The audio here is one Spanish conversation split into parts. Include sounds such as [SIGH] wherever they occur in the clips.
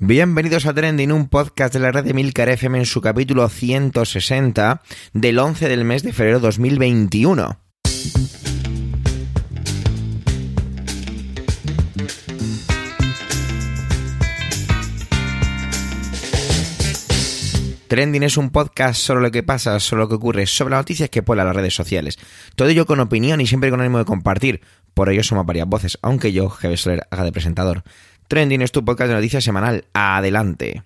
Bienvenidos a Trending, un podcast de la red de Milcar FM en su capítulo 160 del 11 del mes de febrero 2021. Trending es un podcast sobre lo que pasa, sobre lo que ocurre, sobre las noticias que pueblan las redes sociales. Todo ello con opinión y siempre con ánimo de compartir. Por ello somos varias voces, aunque yo, Javier Soler, haga de presentador. Trending es tu podcast de noticias semanal. Adelante.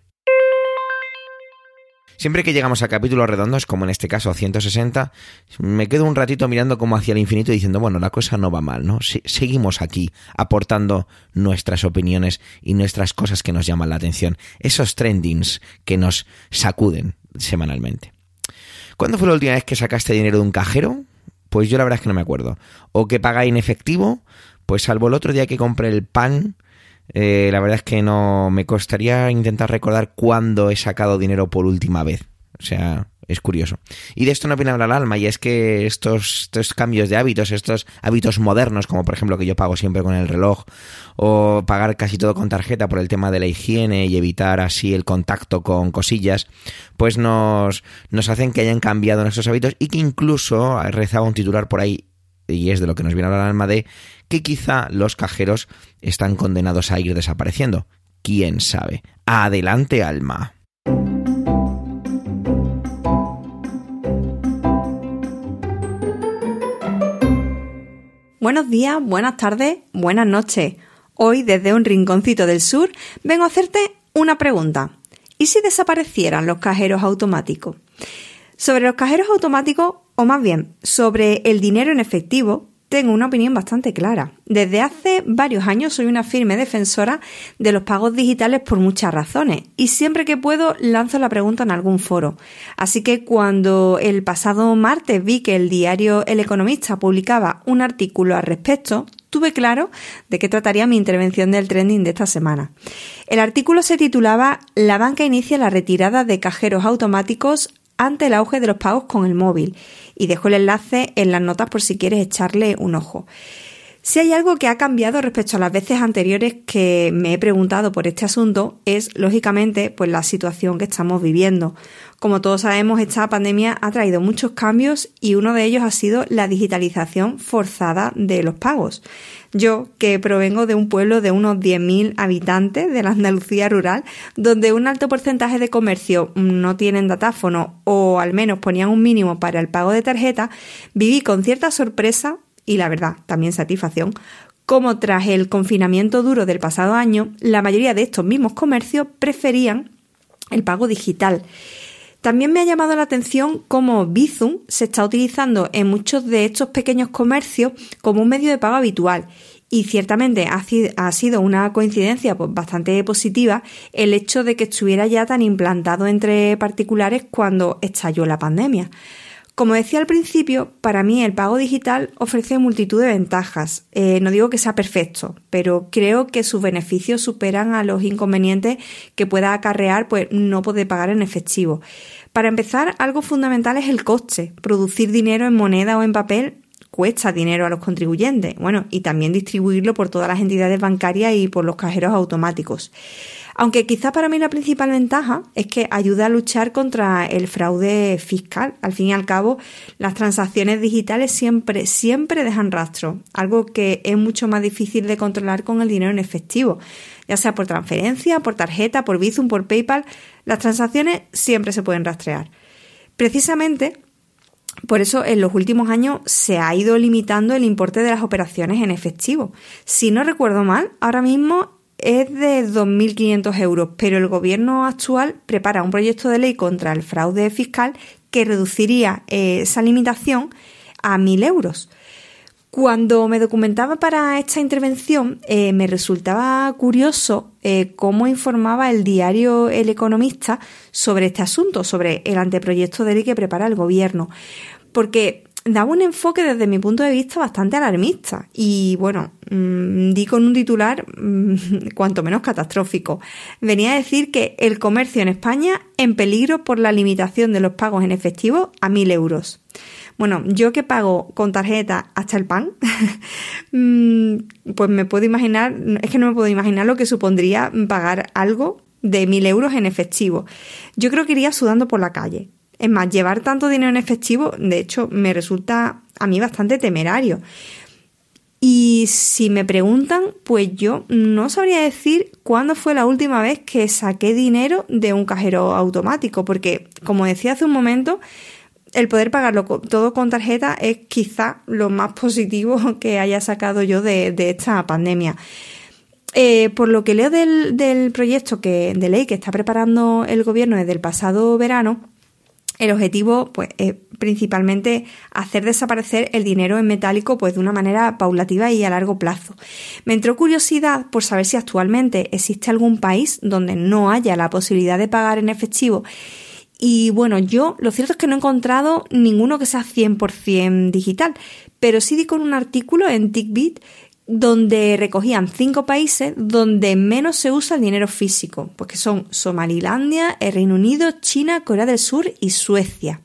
Siempre que llegamos a capítulos redondos, como en este caso 160, me quedo un ratito mirando como hacia el infinito y diciendo, bueno, la cosa no va mal, ¿no? seguimos aquí aportando nuestras opiniones y nuestras cosas que nos llaman la atención, esos trendings que nos sacuden semanalmente. ¿Cuándo fue la última vez que sacaste dinero de un cajero? Pues yo la verdad es que no me acuerdo. ¿O que pagáis en efectivo? Pues salvo el otro día que compré el pan eh, la verdad es que no me costaría intentar recordar cuándo he sacado dinero por última vez. O sea, es curioso. Y de esto no viene a hablar el alma, y es que estos, estos cambios de hábitos, estos hábitos modernos, como por ejemplo que yo pago siempre con el reloj, o pagar casi todo con tarjeta por el tema de la higiene y evitar así el contacto con cosillas, pues nos, nos hacen que hayan cambiado nuestros hábitos y que incluso rezaba un titular por ahí y es de lo que nos viene a hablar alma de que quizá los cajeros están condenados a ir desapareciendo. ¿Quién sabe? Adelante, alma. Buenos días, buenas tardes, buenas noches. Hoy, desde un rinconcito del sur, vengo a hacerte una pregunta. ¿Y si desaparecieran los cajeros automáticos? Sobre los cajeros automáticos, o más bien, sobre el dinero en efectivo, tengo una opinión bastante clara. Desde hace varios años soy una firme defensora de los pagos digitales por muchas razones y siempre que puedo lanzo la pregunta en algún foro. Así que cuando el pasado martes vi que el diario El Economista publicaba un artículo al respecto, tuve claro de qué trataría mi intervención del trending de esta semana. El artículo se titulaba La banca inicia la retirada de cajeros automáticos ante el auge de los pagos con el móvil y dejo el enlace en las notas por si quieres echarle un ojo. Si hay algo que ha cambiado respecto a las veces anteriores que me he preguntado por este asunto es, lógicamente, pues la situación que estamos viviendo. Como todos sabemos, esta pandemia ha traído muchos cambios y uno de ellos ha sido la digitalización forzada de los pagos. Yo, que provengo de un pueblo de unos 10.000 habitantes de la Andalucía rural, donde un alto porcentaje de comercio no tienen datáfono o al menos ponían un mínimo para el pago de tarjeta, viví con cierta sorpresa y la verdad, también satisfacción, como tras el confinamiento duro del pasado año, la mayoría de estos mismos comercios preferían el pago digital. También me ha llamado la atención cómo Bizum se está utilizando en muchos de estos pequeños comercios como un medio de pago habitual. Y ciertamente ha sido una coincidencia pues, bastante positiva el hecho de que estuviera ya tan implantado entre particulares cuando estalló la pandemia. Como decía al principio, para mí el pago digital ofrece multitud de ventajas. Eh, no digo que sea perfecto, pero creo que sus beneficios superan a los inconvenientes que pueda acarrear pues, no poder pagar en efectivo. Para empezar, algo fundamental es el coste. Producir dinero en moneda o en papel cuesta dinero a los contribuyentes. Bueno, y también distribuirlo por todas las entidades bancarias y por los cajeros automáticos. Aunque quizá para mí la principal ventaja es que ayuda a luchar contra el fraude fiscal. Al fin y al cabo, las transacciones digitales siempre, siempre dejan rastro, algo que es mucho más difícil de controlar con el dinero en efectivo, ya sea por transferencia, por tarjeta, por Bizum, por PayPal, las transacciones siempre se pueden rastrear. Precisamente, por eso en los últimos años se ha ido limitando el importe de las operaciones en efectivo. Si no recuerdo mal, ahora mismo es de 2.500 euros, pero el gobierno actual prepara un proyecto de ley contra el fraude fiscal que reduciría eh, esa limitación a 1.000 euros. Cuando me documentaba para esta intervención, eh, me resultaba curioso eh, cómo informaba el diario El Economista sobre este asunto, sobre el anteproyecto de ley que prepara el gobierno. Porque daba un enfoque desde mi punto de vista bastante alarmista y bueno, mmm, di con un titular mm, [LAUGHS] cuanto menos catastrófico. Venía a decir que el comercio en España en peligro por la limitación de los pagos en efectivo a mil euros. Bueno, yo que pago con tarjeta hasta el pan, [LAUGHS] mm, pues me puedo imaginar, es que no me puedo imaginar lo que supondría pagar algo de mil euros en efectivo. Yo creo que iría sudando por la calle. Es más, llevar tanto dinero en efectivo, de hecho, me resulta a mí bastante temerario. Y si me preguntan, pues yo no sabría decir cuándo fue la última vez que saqué dinero de un cajero automático, porque como decía hace un momento, el poder pagarlo todo con tarjeta es quizá lo más positivo [LAUGHS] que haya sacado yo de, esta pandemia. Eh, por lo que leo del, del proyecto que, de ley que está preparando el gobierno desde el pasado verano, el objetivo pues, es principalmente hacer desaparecer el dinero en metálico pues, de una manera paulativa y a largo plazo. Me entró curiosidad por saber si actualmente existe algún país donde no haya la posibilidad de pagar en efectivo. Y bueno, yo lo cierto es que no he encontrado ninguno que sea 100% digital, pero sí di con un artículo en TickBit donde recogían cinco países donde menos se usa el dinero físico, pues que son Somalilandia, el Reino Unido, China, Corea del Sur y Suecia.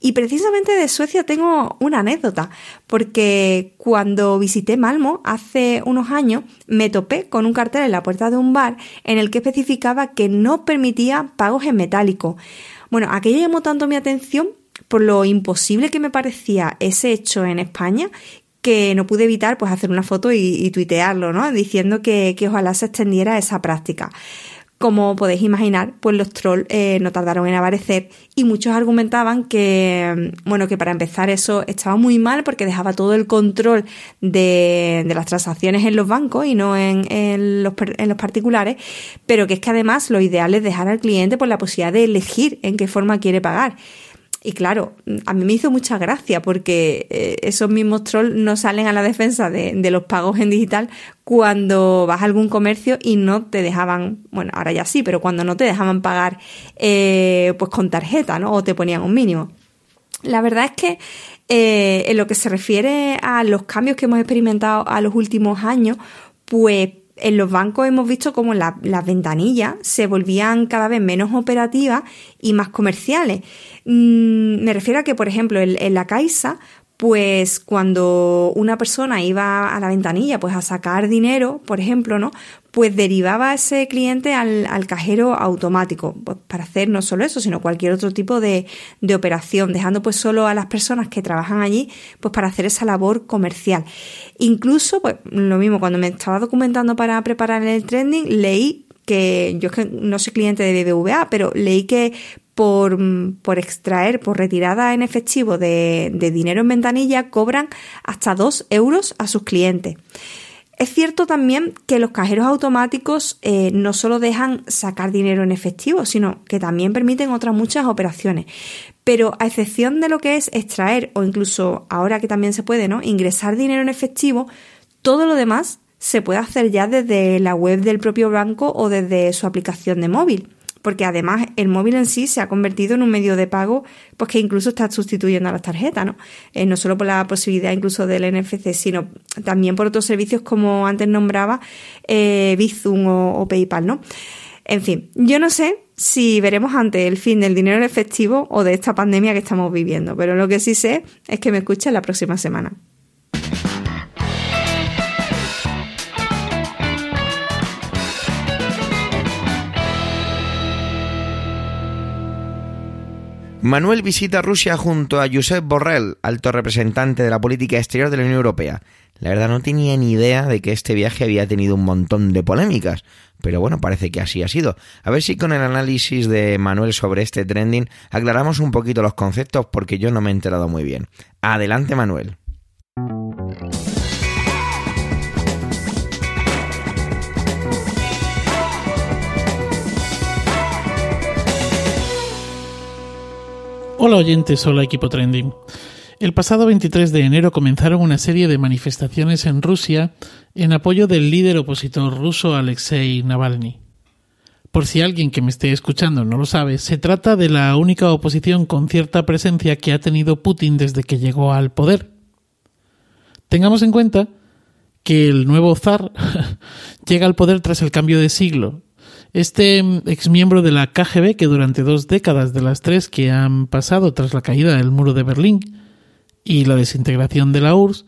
Y precisamente de Suecia tengo una anécdota, porque cuando visité Malmo hace unos años me topé con un cartel en la puerta de un bar en el que especificaba que no permitía pagos en metálico. Bueno, aquello llamó tanto mi atención por lo imposible que me parecía ese hecho en España que no pude evitar pues hacer una foto y, tuitearlo, ¿no? Diciendo que, ojalá se extendiera esa práctica. Como podéis imaginar, pues los trolls eh, no tardaron en aparecer y muchos argumentaban que, bueno, que para empezar eso estaba muy mal porque dejaba todo el control de, las transacciones en los bancos y no en, en, los, en los particulares, pero que es que además lo ideal es dejar al cliente por la posibilidad de elegir en qué forma quiere pagar. Y claro, a mí me hizo mucha gracia porque eh, esos mismos trolls no salen a la defensa de, los pagos en digital cuando vas a algún comercio y no te dejaban, bueno, ahora ya sí, pero cuando no te dejaban pagar eh, pues con tarjeta, ¿no? O te ponían un mínimo. La verdad es que eh, en lo que se refiere a los cambios que hemos experimentado a los últimos años, pues en los bancos hemos visto como las ventanillas se volvían cada vez menos operativas y más comerciales. Mm, me refiero a que, por ejemplo, en, la Caixa, pues cuando una persona iba a la ventanilla pues a sacar dinero, por ejemplo, ¿no? Pues derivaba a ese cliente al, cajero automático, pues para hacer no solo eso, sino cualquier otro tipo de, de, operación, dejando pues solo a las personas que trabajan allí, pues para hacer esa labor comercial. Incluso, pues lo mismo, cuando me estaba documentando para preparar el trending, leí que yo es que no soy cliente de BBVA, pero leí que por, por extraer, por retirada en efectivo de, dinero en ventanilla, cobran hasta 2 euros a sus clientes. Es cierto también que los cajeros automáticos eh, no solo dejan sacar dinero en efectivo, sino que también permiten otras muchas operaciones. Pero a excepción de lo que es extraer o incluso ahora que también se puede, ¿no? Ingresar dinero en efectivo, todo lo demás se puede hacer ya desde la web del propio banco o desde su aplicación de móvil porque además el móvil en sí se ha convertido en un medio de pago pues que incluso está sustituyendo a las tarjetas, ¿no? Eh, no solo por la posibilidad incluso del NFC, sino también por otros servicios como antes nombraba eh, Bizum o, PayPal, ¿no? En fin, yo no sé si veremos antes el fin del dinero en efectivo o de esta pandemia que estamos viviendo, pero lo que sí sé es que me escuchen la próxima semana. Manuel visita Rusia junto a Josep Borrell, alto representante de la política exterior de la Unión Europea. La verdad no tenía ni idea de que este viaje había tenido un montón de polémicas, pero bueno, parece que así ha sido. A ver si con el análisis de Manuel sobre este trending aclaramos un poquito los conceptos porque yo no me he enterado muy bien. Adelante Manuel. Hola oyentes, hola equipo trending. El pasado 23 de enero comenzaron una serie de manifestaciones en Rusia en apoyo del líder opositor ruso Alexei Navalny. Por si alguien que me esté escuchando no lo sabe, se trata de la única oposición con cierta presencia que ha tenido Putin desde que llegó al poder. Tengamos en cuenta que el nuevo zar [LAUGHS] llega al poder tras el cambio de siglo este mm, exmiembro de la KGB, que durante dos décadas de las tres que han pasado tras la caída del muro de Berlín y la desintegración de la URSS,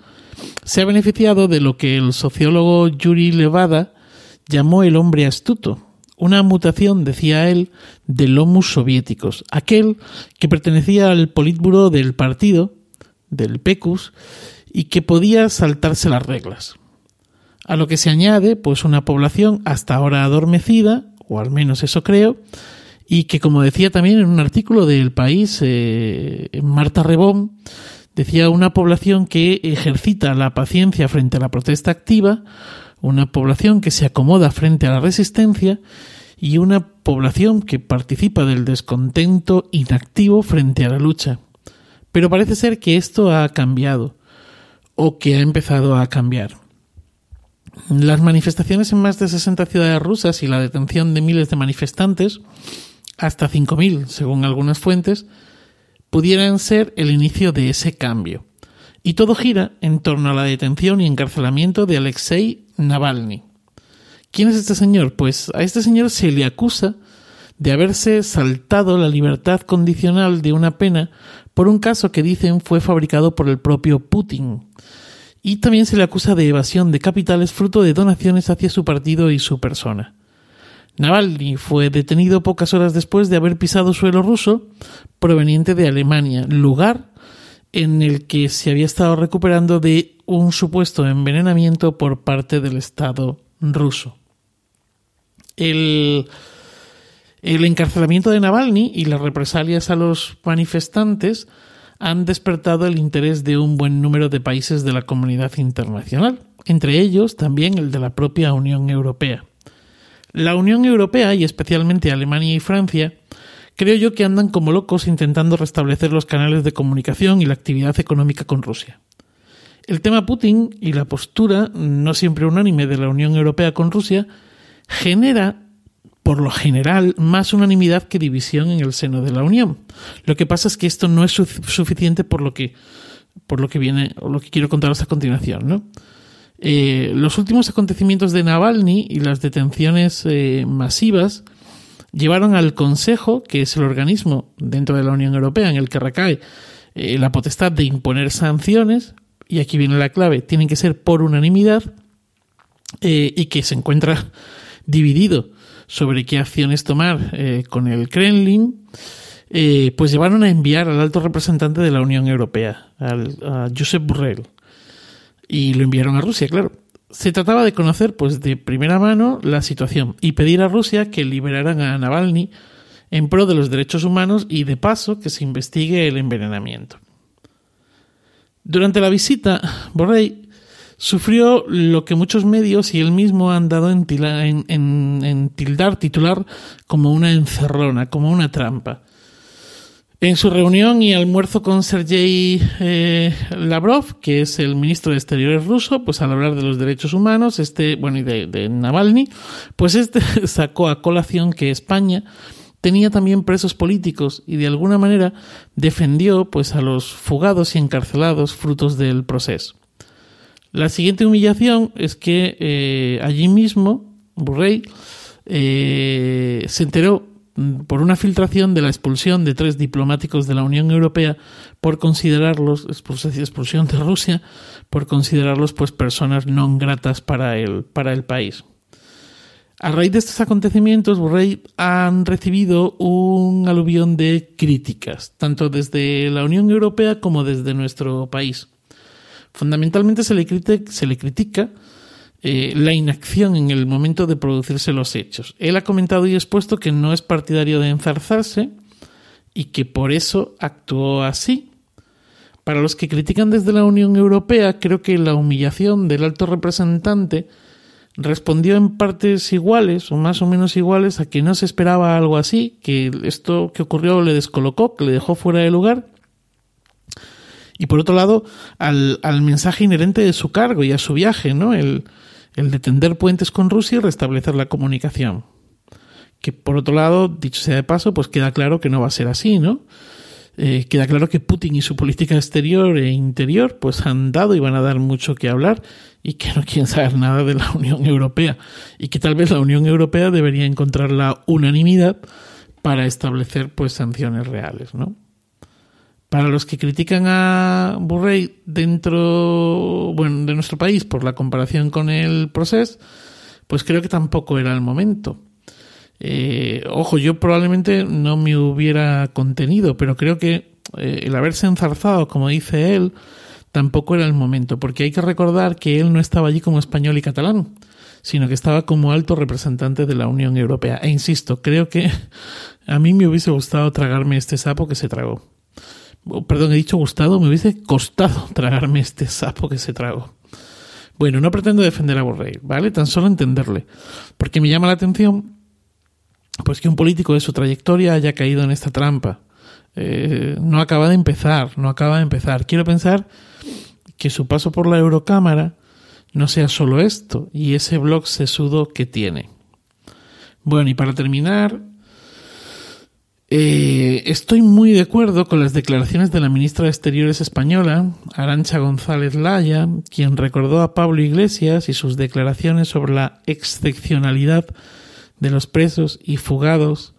se ha beneficiado de lo que el sociólogo Yuri Levada llamó el hombre astuto, una mutación, decía él, del Homus soviéticos, aquel que pertenecía al Politburo del partido, del PECUS, y que podía saltarse las reglas. A lo que se añade, pues, una población hasta ahora adormecida, o al menos eso creo, y que, como decía también en un artículo del país, eh, Marta Rebón, decía una población que ejercita la paciencia frente a la protesta activa, una población que se acomoda frente a la resistencia y una población que participa del descontento inactivo frente a la lucha. Pero parece ser que esto ha cambiado o que ha empezado a cambiar. Las manifestaciones en más de 60 ciudades rusas y la detención de miles de manifestantes, hasta 5.000 según algunas fuentes, pudieran ser el inicio de ese cambio. Y todo gira en torno a la detención y encarcelamiento de Alexei Navalny. ¿Quién es este señor? Pues a este señor se le acusa de haberse saltado la libertad condicional de una pena por un caso que dicen fue fabricado por el propio Putin. Y también se le acusa de evasión de capitales fruto de donaciones hacia su partido y su persona. Navalny fue detenido pocas horas después de haber pisado suelo ruso proveniente de Alemania, lugar en el que se había estado recuperando de un supuesto envenenamiento por parte del Estado ruso. El, el encarcelamiento de Navalny y las represalias a los manifestantes han despertado el interés de un buen número de países de la comunidad internacional, entre ellos también el de la propia Unión Europea. La Unión Europea, y especialmente Alemania y Francia, Creo yo que andan como locos intentando restablecer los canales de comunicación y la actividad económica con Rusia. El tema Putin y la postura, no siempre unánime, de la Unión Europea con Rusia, genera, por lo general, más unanimidad que división en el seno de la Unión. Lo que pasa es que esto no es suficiente por lo que, por lo que viene, o lo que quiero contaros a continuación. Eh, los últimos acontecimientos de Navalny y las detenciones eh, masivas llevaron al Consejo, que es el organismo dentro de la Unión Europea en el que recae eh, la potestad de imponer sanciones, y aquí viene la clave, tienen que ser por unanimidad y que se encuentra dividido sobre qué acciones tomar eh, con el Kremlin, pues llevaron a enviar al alto representante de la Unión Europea, a Josep Borrell, y lo enviaron a Rusia, claro se trataba de conocer pues de primera mano la situación y pedir a Rusia que liberaran a Navalny en pro de los derechos humanos y de paso que se investigue el envenenamiento. Durante la visita, Borrell sufrió lo que muchos medios y él mismo han dado en, en tildar, titular como una encerrona, como una trampa. En su reunión y almuerzo con Sergei eh, Lavrov, que es el ministro de Exteriores ruso, pues al hablar de los derechos humanos, este, bueno, y de, Navalny, pues este [LAUGHS] sacó a colación que España tenía también presos políticos y de alguna manera defendió pues a los fugados y encarcelados frutos del proceso. La siguiente humillación es que eh, allí mismo Burrey eh, se enteró Mm, por una filtración de la expulsión de tres diplomáticos de la Unión Europea por considerarlos, expulsión de Rusia, por considerarlos pues personas no gratas para el, para el país. A raíz de estos acontecimientos, Borrell han recibido un aluvión de críticas, tanto desde la Unión Europea como desde nuestro país. Fundamentalmente se le, se le critica eh, la inacción en el momento de producirse los hechos. Él ha comentado y expuesto que no es partidario de enzarzarse y que por eso actuó así. Para los que critican desde la Unión Europea, creo que la humillación del alto representante respondió en partes iguales o más o menos iguales a que no se esperaba algo así, que esto que ocurrió le descolocó, que le dejó fuera de lugar. Y por otro lado, al, al mensaje inherente de su cargo y a su viaje, ¿no? El, el de tender puentes con Rusia y restablecer la comunicación. Que por otro lado, dicho sea de paso, pues queda claro que no va a ser así, ¿no? Eh, queda claro que Putin y su política exterior e interior pues han dado y van a dar mucho que hablar y que no quieren saber nada de la Unión Europea y que tal vez la Unión Europea debería encontrar la unanimidad para establecer pues sanciones reales, ¿no? Para los que critican a Burrey dentro bueno, de nuestro país por la comparación con el proceso, pues creo que tampoco era el momento. Eh, ojo, yo probablemente no me hubiera contenido, pero creo que eh, el haberse enzarzado, como dice él, tampoco era el momento, porque hay que recordar que él no estaba allí como español y catalán, sino que estaba como alto representante de la Unión Europea. E insisto, creo que [LAUGHS] a mí me hubiese gustado tragarme este sapo que se tragó. Perdón, he dicho gustado, me hubiese costado [LAUGHS] tragarme este sapo que se tragó. Bueno, no pretendo defender a Borrell, ¿vale? Tan solo entenderle. Porque me llama la atención pues que un político de su trayectoria haya caído en esta trampa. Eh, no acaba de empezar, no acaba de empezar. Quiero pensar que su paso por la Eurocámara no sea solo esto y ese blog sesudo que tiene. Bueno, y para terminar, eh, estoy muy de acuerdo con las declaraciones de la ministra de Exteriores española, Arancha González Laya, quien recordó a Pablo Iglesias y sus declaraciones sobre la excepcionalidad de los presos y fugados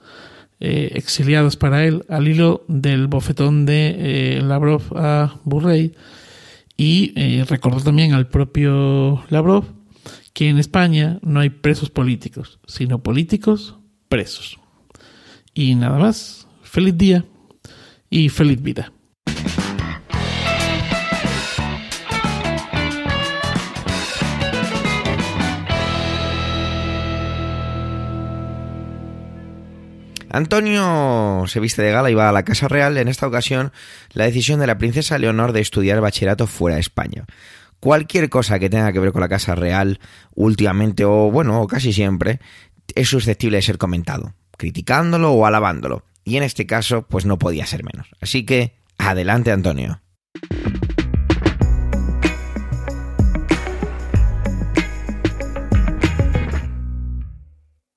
eh, exiliados para él al hilo del bofetón de eh, Lavrov a Burrey y recordó también al propio Lavrov que en España no hay presos políticos, sino políticos presos. Y nada más, feliz día y feliz vida. Antonio se viste de gala y va a la Casa Real, en esta ocasión la decisión de la princesa Leonor de estudiar bachillerato fuera de España. Cualquier cosa que tenga que ver con la Casa Real, últimamente o bueno, casi siempre, es susceptible de ser comentado, criticándolo o alabándolo. Y en este caso, pues no podía ser menos. Así que, adelante Antonio.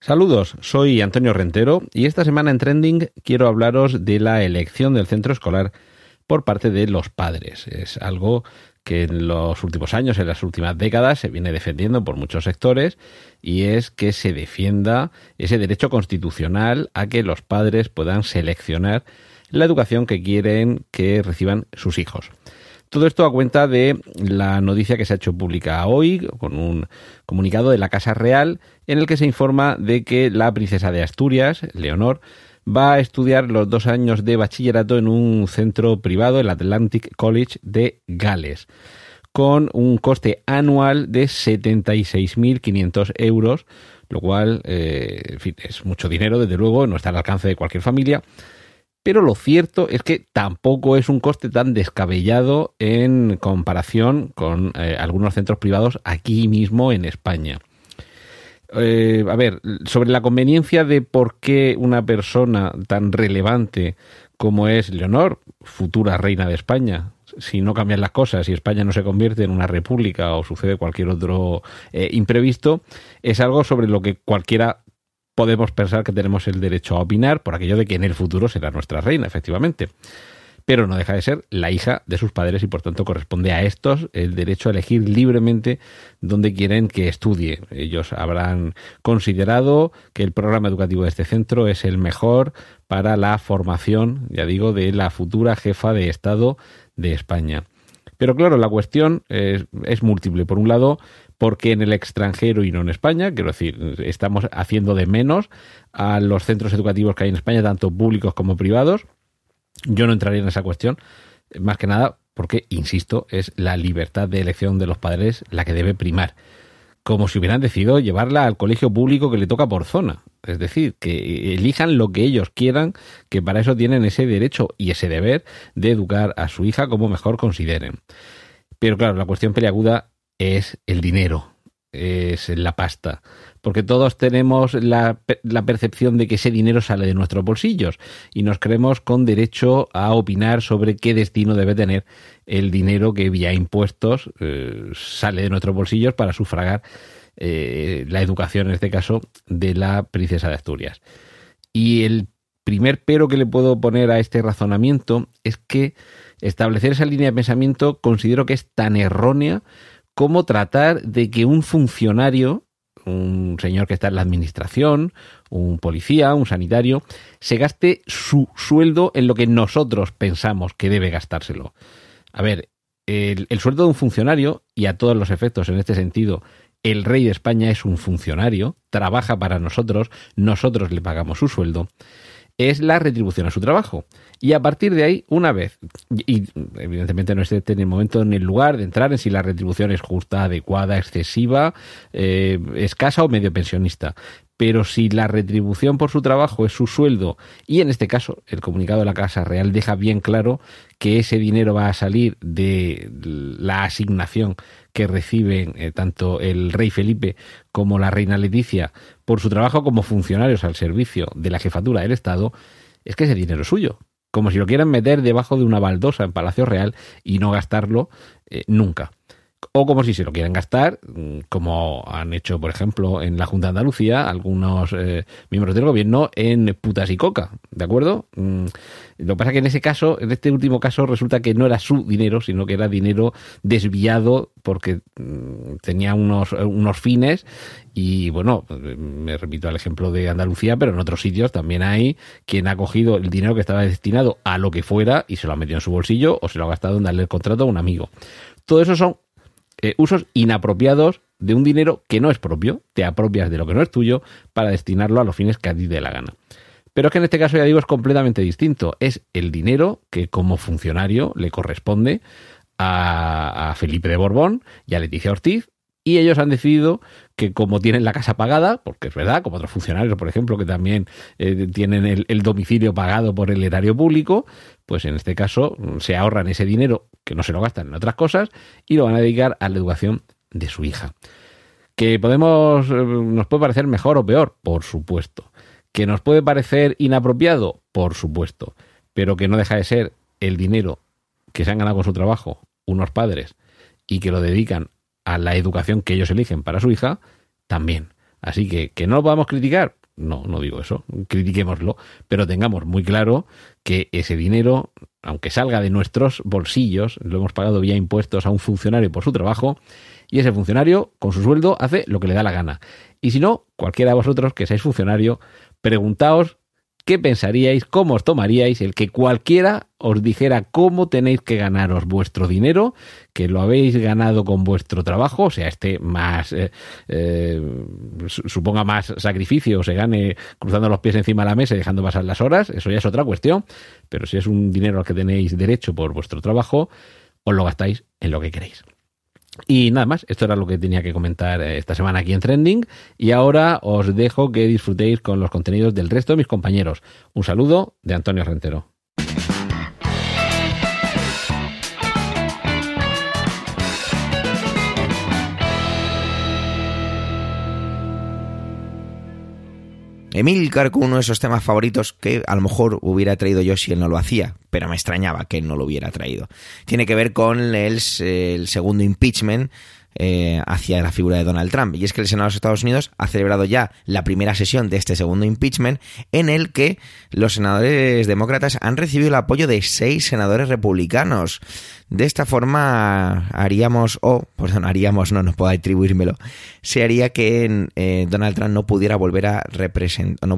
Saludos, soy Antonio Rentero y esta semana en Trending quiero hablaros de la elección del centro escolar por parte de los padres. Es algo que en los últimos años, en las últimas décadas, se viene defendiendo por muchos sectores y es que se defienda ese derecho constitucional a que los padres puedan seleccionar la educación que quieren que reciban sus hijos. Todo esto a cuenta de la noticia que se ha hecho pública hoy con un comunicado de la Casa Real en el que se informa de que la princesa de Asturias, Leonor, va a estudiar los dos años de bachillerato en un centro privado, el Atlantic College de Gales, con un coste anual de 76.500 euros, lo cual eh, es mucho dinero, desde luego, no está al alcance de cualquier familia pero lo cierto es que tampoco es un coste tan descabellado en comparación con eh, algunos centros privados aquí mismo en España. Eh, a ver, sobre la conveniencia de por qué una persona tan relevante como es Leonor, futura reina de España, si no cambian las cosas, si España no se convierte en una república o sucede cualquier otro eh, imprevisto, es algo sobre lo que cualquiera podemos pensar que tenemos el derecho a opinar por aquello de que en el futuro será nuestra reina, efectivamente. Pero no deja de ser la hija de sus padres y por tanto corresponde a estos el derecho a elegir libremente dónde quieren que estudie. Ellos habrán considerado que el programa educativo de este centro es el mejor para la formación, ya digo, de la futura jefa de Estado de España. Pero claro, la cuestión es, múltiple. Por un lado, porque en el extranjero y no en España, quiero decir, estamos haciendo de menos a los centros educativos que hay en España, tanto públicos como privados. Yo no entraría en esa cuestión, más que nada porque, insisto, es la libertad de elección de los padres la que debe primar, como si hubieran decidido llevarla al colegio público que le toca por zona. Es decir, que elijan lo que ellos quieran, que para eso tienen ese derecho y ese deber de educar a su hija como mejor consideren. Pero claro, la cuestión peliaguda es el dinero, es la pasta. Porque todos tenemos la, la, percepción de que ese dinero sale de nuestros bolsillos y nos creemos con derecho a opinar sobre qué destino debe tener el dinero que vía impuestos eh, sale de nuestros bolsillos para sufragar eh, la educación, en este caso, de la princesa de Asturias. Y el primer pero que le puedo poner a este razonamiento es que establecer esa línea de pensamiento considero que es tan errónea cómo tratar de que un funcionario, un señor que está en la administración, un policía, un sanitario, se gaste su sueldo en lo que nosotros pensamos que debe gastárselo. A ver, el, el, sueldo de un funcionario, y a todos los efectos en este sentido, el rey de España es un funcionario, trabaja para nosotros, nosotros le pagamos su sueldo, es la retribución a su trabajo. Y a partir de ahí, una vez, y evidentemente no esté en el momento en el lugar de entrar en si la retribución es justa, adecuada, excesiva, eh, escasa o medio pensionista, pero si la retribución por su trabajo es su sueldo, y en este caso el comunicado de la Casa Real deja bien claro que ese dinero va a salir de la asignación que reciben eh, tanto el rey Felipe como la reina Leticia por su trabajo como funcionarios al servicio de la jefatura del Estado, es que ese dinero es suyo. Como si lo quieran meter debajo de una baldosa en Palacio Real y no gastarlo eh, nunca o como si se lo quieren gastar, mm, como han hecho, por ejemplo, en la Junta de Andalucía, algunos eh, miembros del gobierno en putas y coca, ¿de acuerdo? Mm, lo que pasa es que en ese caso, en este último caso, resulta que no era su dinero, sino que era dinero desviado porque mm, tenía unos, unos fines y bueno, me repito al ejemplo de Andalucía, pero en otros sitios también hay quien ha cogido el dinero que estaba destinado a lo que fuera y se lo ha metido en su bolsillo o se lo ha gastado en darle el contrato a un amigo. Todo eso son eh, usos inapropiados de un dinero que no es propio, te apropias de lo que no es tuyo para destinarlo a los fines que a ti dé la gana. Pero es que en este caso, ya digo, es completamente distinto. Es el dinero que como funcionario le corresponde a, a Felipe de Borbón y a Leticia Ortiz y ellos han decidido que como tienen la casa pagada, porque es verdad, como otros funcionarios, por ejemplo, que también eh, tienen el, domicilio pagado por el erario público, pues en este caso mm, se ahorran ese dinero que no se lo gastan en otras cosas y lo van a dedicar a la educación de su hija. Que podemos, eh, nos puede parecer mejor o peor, por supuesto. Que nos puede parecer inapropiado, por supuesto. Pero que no deja de ser el dinero que se han ganado con su trabajo unos padres y que lo dedican a la educación que ellos eligen para su hija, también. Así que, ¿que no lo podamos criticar? No, no digo eso, critiquémoslo, pero tengamos muy claro que ese dinero, aunque salga de nuestros bolsillos, lo hemos pagado vía impuestos a un funcionario por su trabajo, y ese funcionario, con su sueldo, hace lo que le da la gana. Y si no, cualquiera de vosotros que seáis funcionario, preguntaos ¿qué pensaríais, cómo os tomaríais el que cualquiera os dijera cómo tenéis que ganaros vuestro dinero, que lo habéis ganado con vuestro trabajo, o sea, este más, eh, eh, suponga más sacrificio, o se gane cruzando los pies encima de la mesa y dejando pasar las horas, eso ya es otra cuestión, pero si es un dinero al que tenéis derecho por vuestro trabajo, os lo gastáis en lo que queréis. Y nada más, esto era lo que tenía que comentar eh, esta semana aquí en Trending. Y ahora os dejo que disfrutéis con los contenidos del resto de mis compañeros. Un saludo de Antonio Rentero. Emilcar con uno de esos temas favoritos que a lo mejor hubiera traído yo si él no lo hacía, pero me extrañaba que él no lo hubiera traído. Tiene que ver con el, el segundo impeachment eh, hacia la figura de Donald Trump. Y es que el Senado de los Estados Unidos ha celebrado ya la primera sesión de este segundo impeachment en el que los senadores demócratas han recibido el apoyo de seis senadores republicanos. De esta forma haríamos, o, perdón, haríamos, no, no puedo atribuírmelo, se haría que eh, Donald Trump no pudiera volver a representar, no,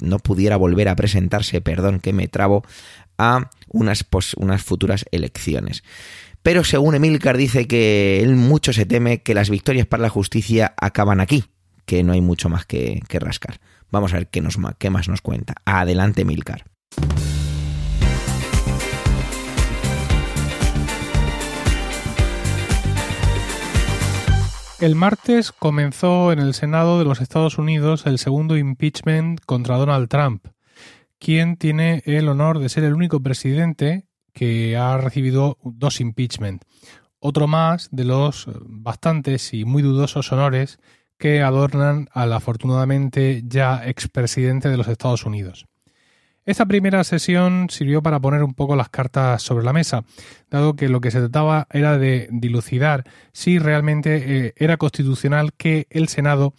no pudiera volver a presentarse, perdón, que me trabo, a unas, futuras elecciones. Pero según Emilcar dice que él mucho se teme que las victorias para la justicia acaban aquí, que no hay mucho más que, rascar. Vamos a ver qué, nos, qué más nos cuenta. Adelante, Emilcar. El martes comenzó en el Senado de los Estados Unidos el segundo impeachment contra Donald Trump, quien tiene el honor de ser el único presidente que ha recibido dos impeachment. Otro más de los bastantes y muy dudosos honores que adornan al afortunadamente ya expresidente de los Estados Unidos. Esta primera sesión sirvió para poner un poco las cartas sobre la mesa, dado que lo que se trataba era de dilucidar si realmente eh, era constitucional que el Senado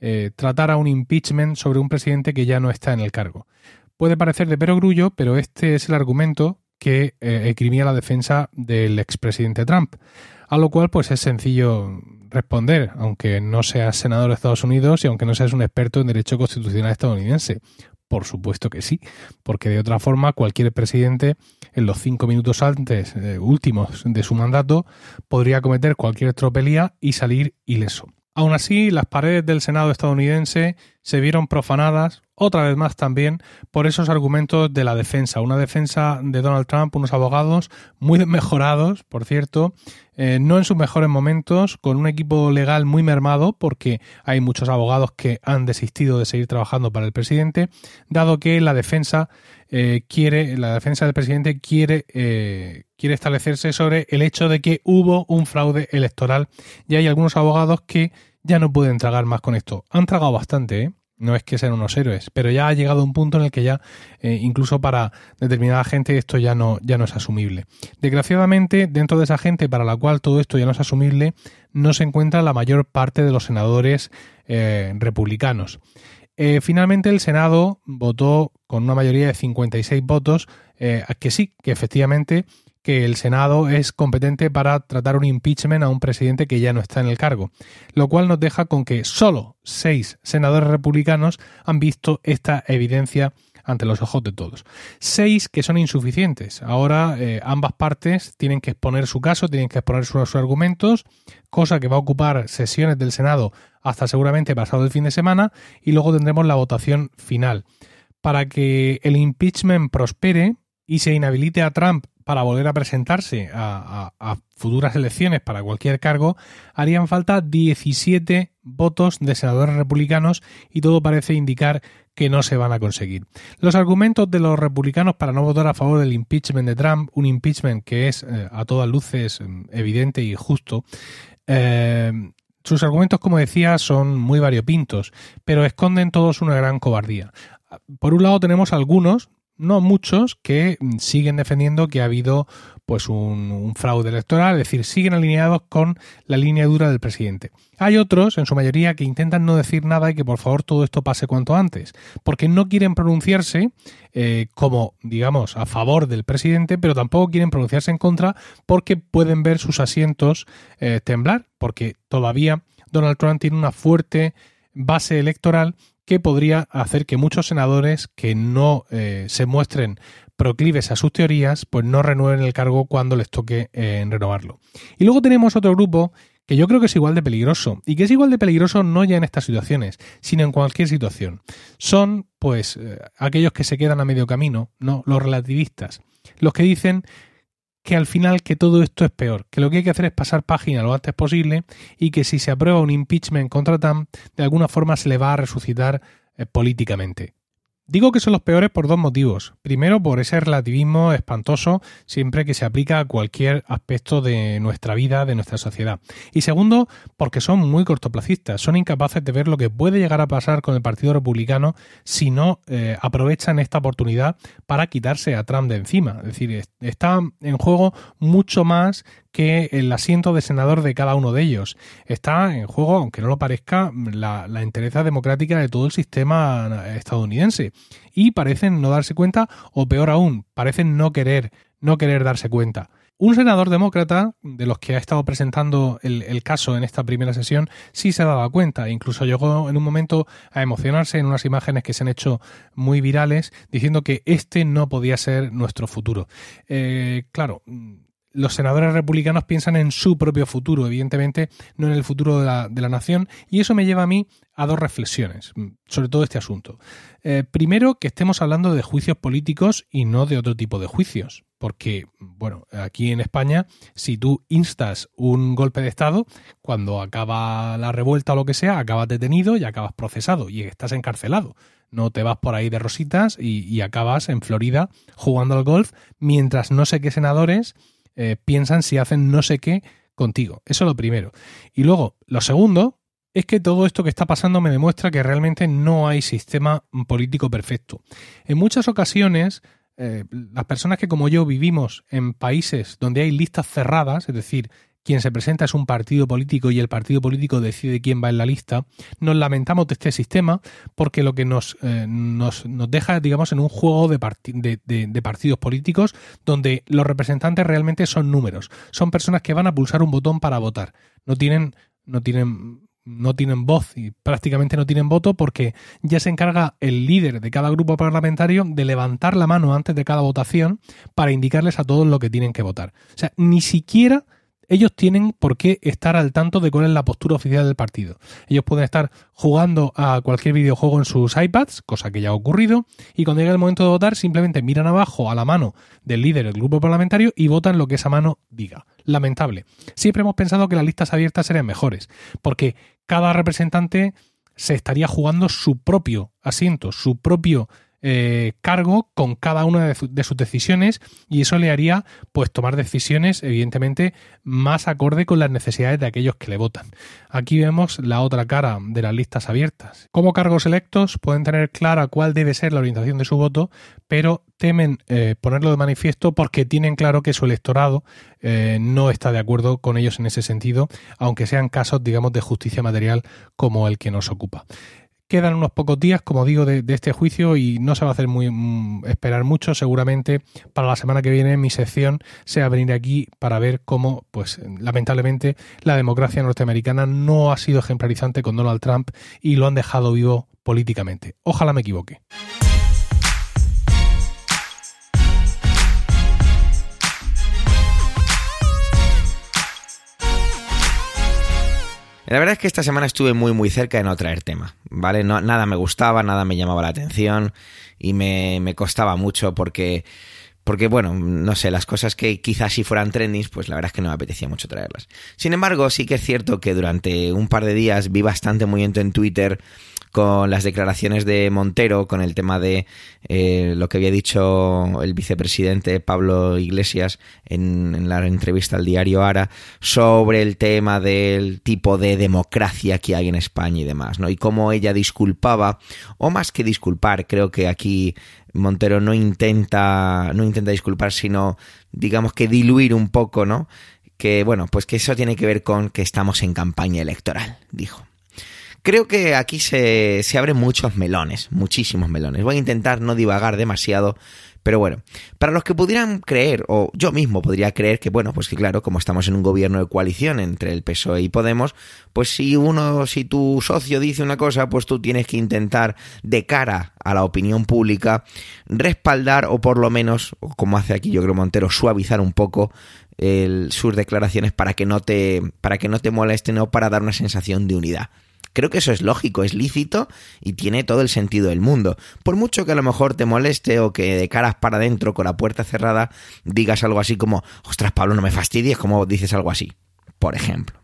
eh, tratara un impeachment sobre un presidente que ya no está en el cargo. Puede parecer de perogrullo, pero este es el argumento que eh, la defensa del expresidente Trump. A lo cual, pues es sencillo responder, aunque no seas senador de Estados Unidos y aunque no seas un experto en derecho constitucional estadounidense. Por supuesto que sí, porque de otra forma cualquier presidente en los cinco minutos antes eh, últimos de su mandato podría cometer cualquier tropelía y salir ileso. Aún así, las paredes del Senado estadounidense se vieron profanadas, otra vez más también, por esos argumentos de la defensa. Una defensa de Donald Trump, unos abogados muy [LAUGHS] mejorados, por cierto, eh, no en sus mejores momentos, con un equipo legal muy mermado, porque hay muchos abogados que han desistido de seguir trabajando para el presidente, dado que la defensa eh, quiere, la defensa del presidente quiere, eh, quiere establecerse sobre el hecho de que hubo un fraude electoral y hay algunos abogados que ya no pueden tragar más con esto. Han tragado bastante, ¿eh? No es que sean unos héroes, pero ya ha llegado un punto en el que ya, incluso para determinada gente, esto ya no, ya no es asumible. Desgraciadamente, dentro de esa gente para la cual todo esto ya no es asumible, no se encuentra la mayor parte de los senadores republicanos. Eh, finalmente el Senado votó con una mayoría de 56 votos eh, que sí, que efectivamente que el Senado es competente para tratar un impeachment a un presidente que ya no está en el cargo, lo cual nos deja con que solo seis senadores republicanos han visto esta evidencia ante los ojos de todos. Seis que son insuficientes. Ahora eh, ambas partes tienen que exponer su caso, tienen que exponer sus, argumentos, cosa que va a ocupar sesiones del Senado hasta seguramente pasado el fin de semana y luego tendremos la votación final. Para que el impeachment prospere y se inhabilite a Trump para volver a presentarse a, futuras elecciones para cualquier cargo, harían falta 17 votos de senadores republicanos y todo parece indicar que no se van a conseguir. Los argumentos de los republicanos para no votar a favor del impeachment de Trump, un impeachment que es eh, a todas luces mm, evidente y justo, eh, sus argumentos, como decía, son muy variopintos, pero esconden todos una gran cobardía. Por un lado tenemos algunos, no muchos, que siguen defendiendo que ha habido pues un, fraude electoral, es decir, siguen alineados con la línea dura del presidente. Hay otros, en su mayoría, que intentan no decir nada y que por favor todo esto pase cuanto antes, porque no quieren pronunciarse eh, como, digamos, a favor del presidente, pero tampoco quieren pronunciarse en contra porque pueden ver sus asientos eh, temblar, porque todavía Donald Trump tiene una fuerte base electoral que podría hacer que muchos senadores que no eh, se muestren proclives a sus teorías, pues no renueven el cargo cuando les toque eh, renovarlo. Y luego tenemos otro grupo que yo creo que es igual de peligroso, y que es igual de peligroso no ya en estas situaciones, sino en cualquier situación. Son, pues, eh, aquellos que se quedan a medio camino, no, los relativistas, los que dicen que al final que todo esto es peor, que lo que hay que hacer es pasar página lo antes posible y que si se aprueba un impeachment contra Trump, de alguna forma se le va a resucitar eh, políticamente. Digo que son los peores por dos motivos. Primero, por ese relativismo espantoso siempre que se aplica a cualquier aspecto de nuestra vida, de nuestra sociedad. Y segundo, porque son muy cortoplacistas. Son incapaces de ver lo que puede llegar a pasar con el Partido Republicano si no eh, aprovechan esta oportunidad para quitarse a Trump de encima. Es decir, está en juego mucho más que el asiento de senador de cada uno de ellos. Está en juego, aunque no lo parezca, la, la democrática de todo el sistema estadounidense. Y parecen no darse cuenta, o peor aún, parecen no querer, no querer darse cuenta. Un senador demócrata, de los que ha estado presentando el, el, caso en esta primera sesión, sí se dado cuenta. Incluso llegó en un momento a emocionarse en unas imágenes que se han hecho muy virales, diciendo que este no podía ser nuestro futuro. Eh, claro, los senadores republicanos piensan en su propio futuro, evidentemente no en el futuro de la, de la nación, y eso me lleva a mí a dos reflexiones mm, sobre todo este asunto. Eh, primero, que estemos hablando de juicios políticos y no de otro tipo de juicios, porque, bueno, aquí en España, si tú instas un golpe de Estado, cuando acaba la revuelta o lo que sea, acabas detenido y acabas procesado y estás encarcelado no te vas por ahí de rositas y, y, acabas en Florida jugando al golf mientras no sé qué senadores eh, piensan si hacen no sé qué contigo. Eso es lo primero. Y luego, lo segundo es que todo esto que está pasando me demuestra que realmente no hay sistema político perfecto. En muchas ocasiones, eh, las personas que como yo vivimos en países donde hay listas cerradas, es decir, quien se presenta es un partido político y el partido político decide quién va en la lista, nos lamentamos de este sistema porque lo que nos, eh, nos, nos, deja, digamos, en un juego de, de, partidos políticos donde los representantes realmente son números, son personas que van a pulsar un botón para votar, no tienen, no tienen no tienen voz y prácticamente no tienen voto porque ya se encarga el líder de cada grupo parlamentario de levantar la mano antes de cada votación para indicarles a todos lo que tienen que votar. O sea, ni siquiera ellos tienen por qué estar al tanto de cuál es la postura oficial del partido. Ellos pueden estar jugando a cualquier videojuego en sus iPads, cosa que ya ha ocurrido, y cuando llega el momento de votar simplemente miran abajo a la mano del líder del grupo parlamentario y votan lo que esa mano diga. Lamentable. Siempre hemos pensado que las listas abiertas serían mejores, porque cada representante se estaría jugando su propio asiento, su propio eh, cargo con cada una de, sus decisiones y eso le haría pues tomar decisiones evidentemente más acorde con las necesidades de aquellos que le votan. Aquí vemos la otra cara de las listas abiertas. Como cargos electos pueden tener clara cuál debe ser la orientación de su voto, pero temen eh, ponerlo de manifiesto porque tienen claro que su electorado eh, no está de acuerdo con ellos en ese sentido, aunque sean casos, digamos, de justicia material como el que nos ocupa. Quedan unos pocos días, como digo, de, este juicio y no se va a hacer muy mm, esperar mucho. Seguramente para la semana que viene mi sección se va a venir aquí para ver cómo, pues lamentablemente, la democracia norteamericana no ha sido ejemplarizante con Donald Trump y lo han dejado vivo políticamente. Ojalá me equivoque. La verdad es que esta semana estuve muy muy cerca de no traer tema, ¿vale? No, nada me gustaba, nada me llamaba la atención y me, me costaba mucho porque, porque, bueno, no sé, las cosas que quizás si fueran trendings, pues la verdad es que no me apetecía mucho traerlas. Sin embargo, sí que es cierto que durante un par de días vi bastante movimiento en Twitter con las declaraciones de Montero, con el tema de eh, lo que había dicho el vicepresidente Pablo Iglesias en, en, la entrevista al diario Ara sobre el tema del tipo de democracia que hay en España y demás, ¿no? Y cómo ella disculpaba, o más que disculpar, creo que aquí Montero no intenta, no intenta disculpar, sino digamos que diluir un poco, ¿no? Que bueno, pues que eso tiene que ver con que estamos en campaña electoral, dijo. Creo que aquí se, se abren muchos melones, muchísimos melones. Voy a intentar no divagar demasiado, pero bueno, para los que pudieran creer, o yo mismo podría creer que, bueno, pues que claro, como estamos en un gobierno de coalición entre el PSOE y Podemos, pues si uno, si tu socio dice una cosa, pues tú tienes que intentar, de cara a la opinión pública, respaldar o por lo menos, como hace aquí yo creo Montero, suavizar un poco el, sus declaraciones para que no te, para que no te molesten o para dar una sensación de unidad. Creo que eso es lógico, es lícito y tiene todo el sentido del mundo. Por mucho que a lo mejor te moleste o que de caras para adentro con la puerta cerrada digas algo así como, ostras Pablo, no me fastidies, como dices algo así, por ejemplo.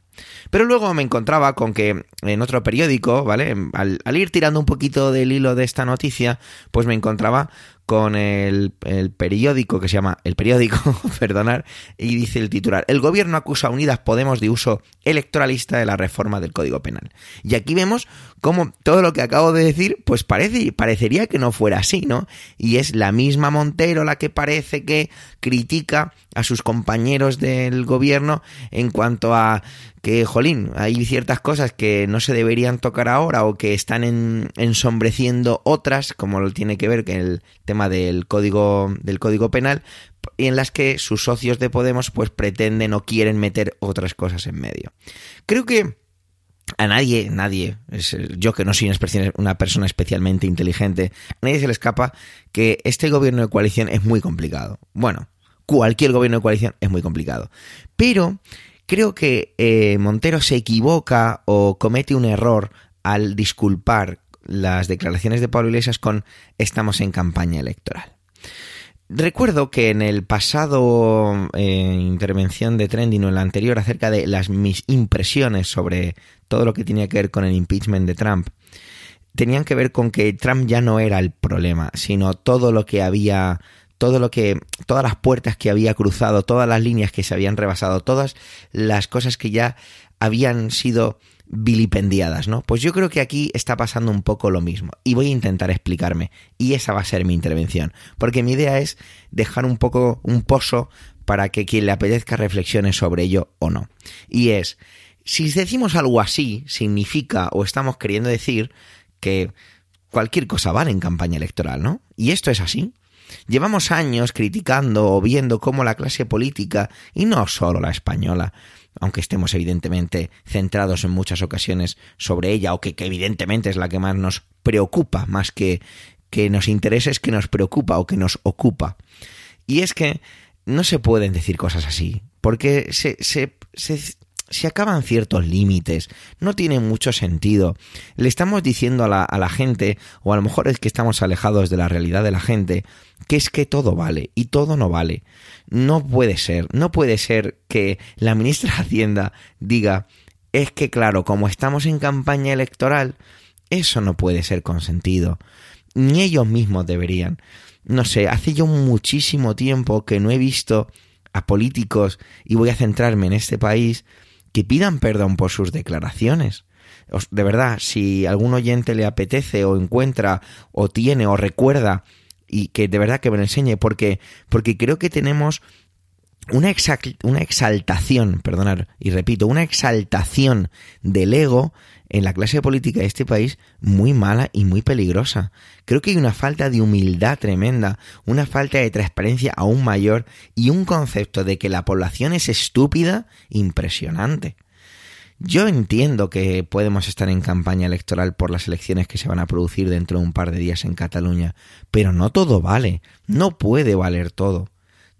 Pero luego me encontraba con que en otro periódico, ¿vale? Al, al, ir tirando un poquito del hilo de esta noticia, pues me encontraba con el, el, periódico que se llama El Periódico, [LAUGHS] perdonar, y dice el titular, el gobierno acusa a Unidas Podemos de uso electoralista de la reforma del Código Penal. Y aquí vemos cómo todo lo que acabo de decir, pues parece, parecería que no fuera así, ¿no? Y es la misma Montero la que parece que critica a sus compañeros del gobierno en cuanto a que, jolín, hay ciertas cosas que no se deberían tocar ahora o que están en, ensombreciendo otras, como lo tiene que ver que el tema del código, del código penal, y en las que sus socios de Podemos pues pretenden o quieren meter otras cosas en medio. Creo que a nadie, nadie, yo que no soy una persona especialmente inteligente, a nadie se le escapa que este gobierno de coalición es muy complicado. Bueno, cualquier gobierno de coalición es muy complicado. Pero creo que eh, Montero se equivoca o comete un error al disculpar las declaraciones de Pablo Iglesias con estamos en campaña electoral. Recuerdo que en el pasado eh, intervención de Trending o en la anterior acerca de las mis impresiones sobre todo lo que tenía que ver con el impeachment de Trump, tenían que ver con que Trump ya no era el problema, sino todo lo que había todo lo que, todas las puertas que había cruzado, todas las líneas que se habían rebasado, todas las cosas que ya habían sido vilipendiadas, ¿no? Pues yo creo que aquí está pasando un poco lo mismo y voy a intentar explicarme y esa va a ser mi intervención, porque mi idea es dejar un poco un pozo para que quien le apetezca reflexione sobre ello o no. Y es, si decimos algo así, significa o estamos queriendo decir que cualquier cosa vale en campaña electoral, ¿no? Y esto es así. Llevamos años criticando o viendo cómo la clase política, y no solo la española, aunque estemos evidentemente centrados en muchas ocasiones sobre ella, o que, que evidentemente es la que más nos preocupa, más que que nos interesa, es que nos preocupa o que nos ocupa. Y es que no se pueden decir cosas así, porque se, se, se, acaban ciertos límites, no tiene mucho sentido. Le estamos diciendo a la, a la gente, o a lo mejor es que estamos alejados de la realidad de la gente, que es que todo vale y todo no vale. No puede ser, no puede ser que la ministra de Hacienda diga, es que claro, como estamos en campaña electoral, eso no puede ser consentido. Ni ellos mismos deberían. No sé, hace yo muchísimo tiempo que no he visto a políticos, y voy a centrarme en este país, que pidan perdón por sus declaraciones. De verdad, si algún oyente le apetece o encuentra o tiene o recuerda y que de verdad que me lo enseñe porque porque creo que tenemos una, exaltación, perdonar, y repito, una exaltación del ego en la clase política de este país muy mala y muy peligrosa. Creo que hay una falta de humildad tremenda, una falta de transparencia aún mayor y un concepto de que la población es estúpida impresionante. Yo entiendo que podemos estar en campaña electoral por las elecciones que se van a producir dentro de un par de días en Cataluña, pero no todo vale, no puede valer todo.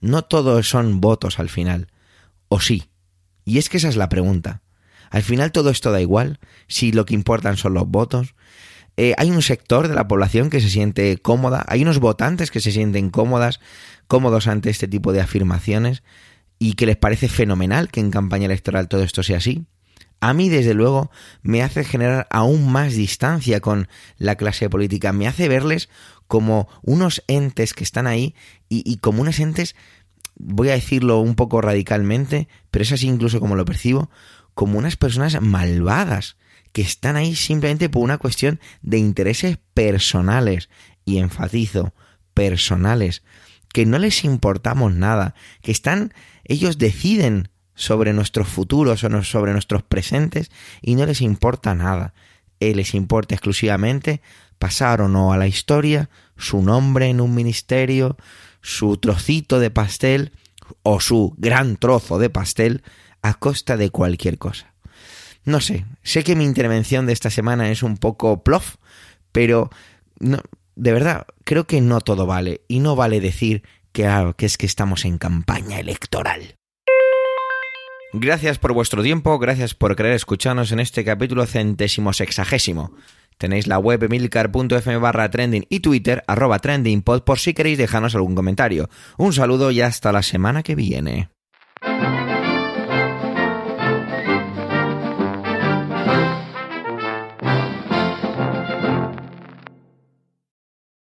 No todo son votos al final. ¿O sí? Y es que esa es la pregunta. Al final todo esto da igual, si lo que importan son los votos. Eh, hay un sector de la población que se siente cómoda, hay unos votantes que se sienten cómodas, cómodos ante este tipo de afirmaciones y que les parece fenomenal que en campaña electoral todo esto sea así. A mí, desde luego, me hace generar aún más distancia con la clase política, me hace verles como unos entes que están ahí y, como unos entes, voy a decirlo un poco radicalmente, pero es así incluso como lo percibo, como unas personas malvadas que están ahí simplemente por una cuestión de intereses personales, y enfatizo, personales, que no les importamos nada, que están, ellos deciden sobre nuestros futuros o sobre nuestros presentes y no les importa nada. Eh, les importa exclusivamente pasar o no a la historia, su nombre en un ministerio, su trocito de pastel o su gran trozo de pastel a costa de cualquier cosa. No sé, sé que mi intervención de esta semana es un poco plof, pero no, de verdad creo que no todo vale y no vale decir que, ah, que es que estamos en campaña electoral. Gracias por vuestro tiempo, gracias por querer escucharnos en este capítulo centésimo sexagésimo. Tenéis la web emilcar.fm barra trending y Twitter arroba trendingpod por si queréis dejarnos algún comentario. Un saludo y hasta la semana que viene.